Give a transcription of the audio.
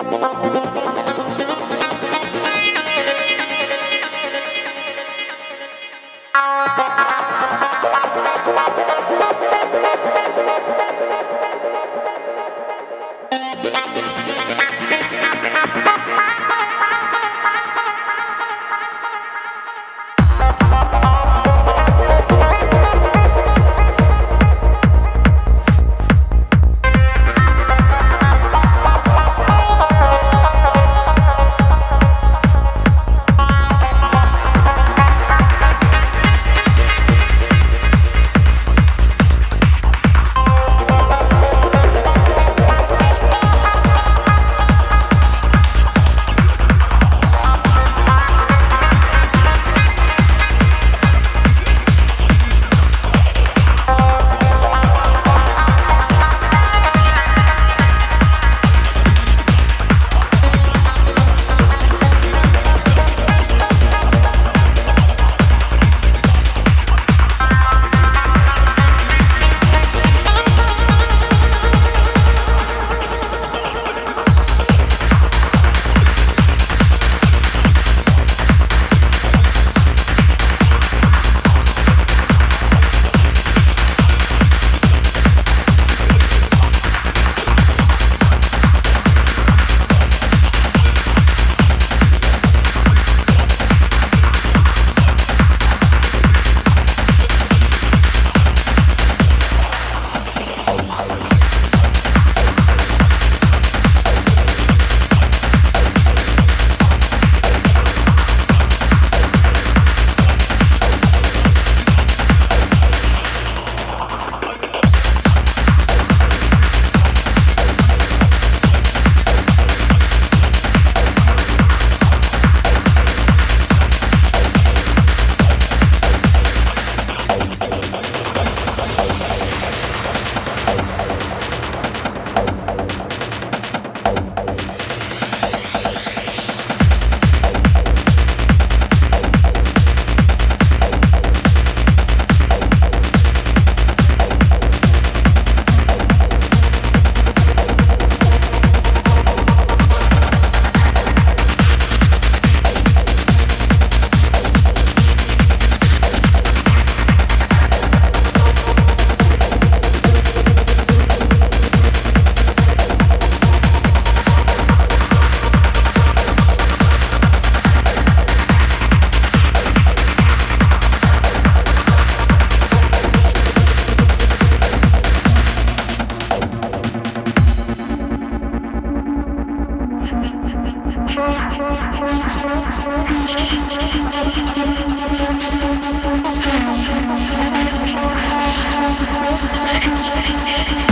Bye. Oh, my God. Thank Thank you.